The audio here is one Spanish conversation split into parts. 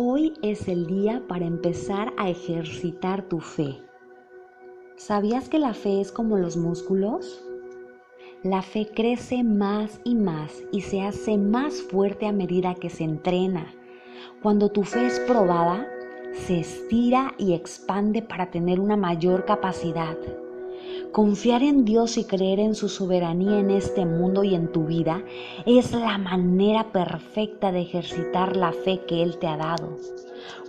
Hoy es el día para empezar a ejercitar tu fe. ¿Sabías que la fe es como los músculos? La fe crece más y más y se hace más fuerte a medida que se entrena. Cuando tu fe es probada, se estira y expande para tener una mayor capacidad. Confiar en Dios y creer en su soberanía en este mundo y en tu vida es la manera perfecta de ejercitar la fe que Él te ha dado.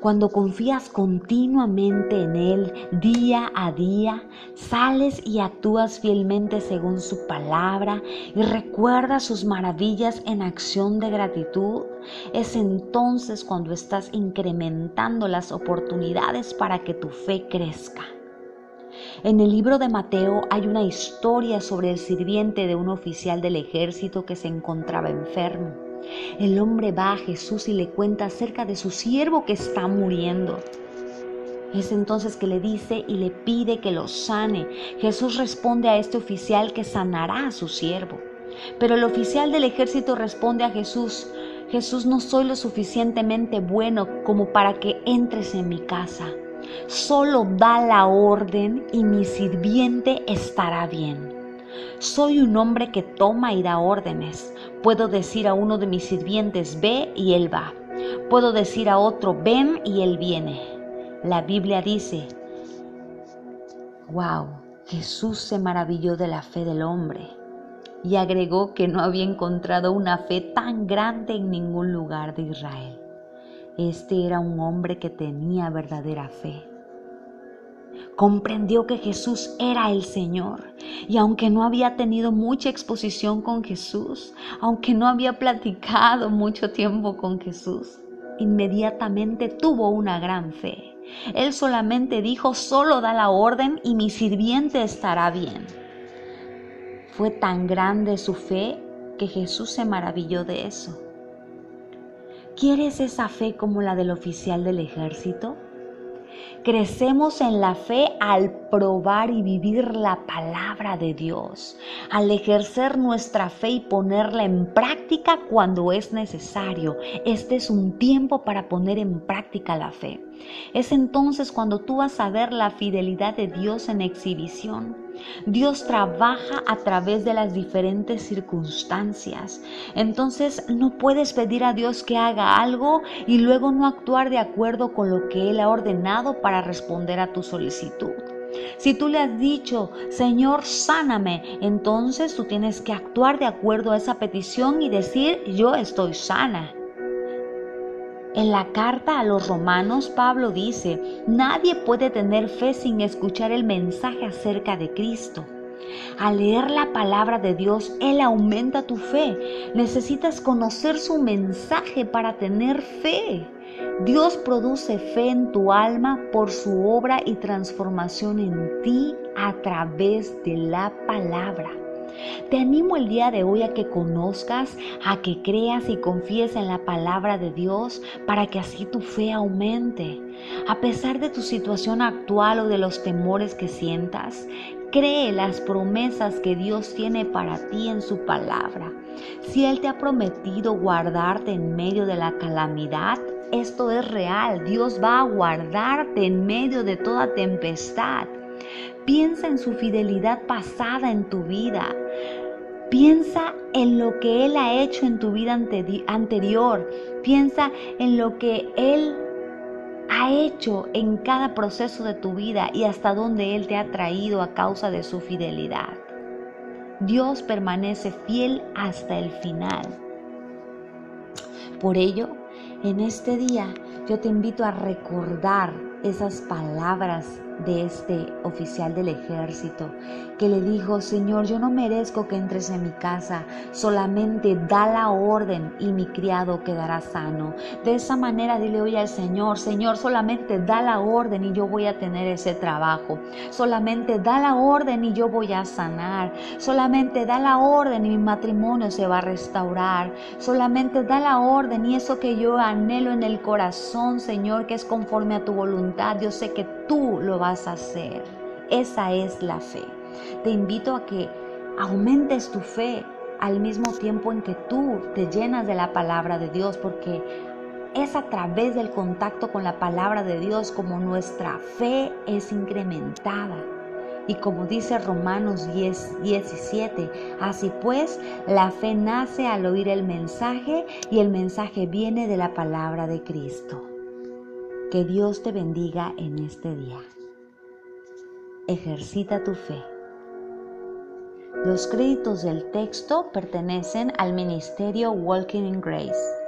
Cuando confías continuamente en Él día a día, sales y actúas fielmente según su palabra y recuerdas sus maravillas en acción de gratitud, es entonces cuando estás incrementando las oportunidades para que tu fe crezca. En el libro de Mateo hay una historia sobre el sirviente de un oficial del ejército que se encontraba enfermo. El hombre va a Jesús y le cuenta acerca de su siervo que está muriendo. Es entonces que le dice y le pide que lo sane. Jesús responde a este oficial que sanará a su siervo. Pero el oficial del ejército responde a Jesús, Jesús no soy lo suficientemente bueno como para que entres en mi casa. Solo da la orden y mi sirviente estará bien. Soy un hombre que toma y da órdenes. Puedo decir a uno de mis sirvientes, ve y él va. Puedo decir a otro, ven y él viene. La Biblia dice, wow, Jesús se maravilló de la fe del hombre y agregó que no había encontrado una fe tan grande en ningún lugar de Israel. Este era un hombre que tenía verdadera fe. Comprendió que Jesús era el Señor y aunque no había tenido mucha exposición con Jesús, aunque no había platicado mucho tiempo con Jesús, inmediatamente tuvo una gran fe. Él solamente dijo, solo da la orden y mi sirviente estará bien. Fue tan grande su fe que Jesús se maravilló de eso. ¿Quieres esa fe como la del oficial del ejército? Crecemos en la fe al probar y vivir la palabra de Dios, al ejercer nuestra fe y ponerla en práctica cuando es necesario. Este es un tiempo para poner en práctica la fe. Es entonces cuando tú vas a ver la fidelidad de Dios en exhibición Dios trabaja a través de las diferentes circunstancias. Entonces no puedes pedir a Dios que haga algo y luego no actuar de acuerdo con lo que Él ha ordenado para responder a tu solicitud. Si tú le has dicho, Señor, sáname, entonces tú tienes que actuar de acuerdo a esa petición y decir, yo estoy sana. En la carta a los romanos, Pablo dice, nadie puede tener fe sin escuchar el mensaje acerca de Cristo. Al leer la palabra de Dios, Él aumenta tu fe. Necesitas conocer su mensaje para tener fe. Dios produce fe en tu alma por su obra y transformación en ti a través de la palabra. Te animo el día de hoy a que conozcas, a que creas y confíes en la palabra de Dios para que así tu fe aumente. A pesar de tu situación actual o de los temores que sientas, cree las promesas que Dios tiene para ti en su palabra. Si Él te ha prometido guardarte en medio de la calamidad, esto es real. Dios va a guardarte en medio de toda tempestad. Piensa en su fidelidad pasada en tu vida. Piensa en lo que Él ha hecho en tu vida anterior. Piensa en lo que Él ha hecho en cada proceso de tu vida y hasta dónde Él te ha traído a causa de su fidelidad. Dios permanece fiel hasta el final. Por ello, en este día yo te invito a recordar esas palabras de este oficial del ejército que le dijo, Señor, yo no merezco que entres en mi casa, solamente da la orden y mi criado quedará sano. De esa manera dile hoy al Señor, Señor, solamente da la orden y yo voy a tener ese trabajo. Solamente da la orden y yo voy a sanar. Solamente da la orden y mi matrimonio se va a restaurar. Solamente da la orden y eso que yo anhelo en el corazón, Señor, que es conforme a tu voluntad. Yo sé que tú lo vas a hacer. Esa es la fe. Te invito a que aumentes tu fe al mismo tiempo en que tú te llenas de la palabra de Dios, porque es a través del contacto con la palabra de Dios como nuestra fe es incrementada. Y como dice Romanos 10, 17, así pues, la fe nace al oír el mensaje y el mensaje viene de la palabra de Cristo. Que Dios te bendiga en este día. Ejercita tu fe. Los créditos del texto pertenecen al ministerio Walking in Grace.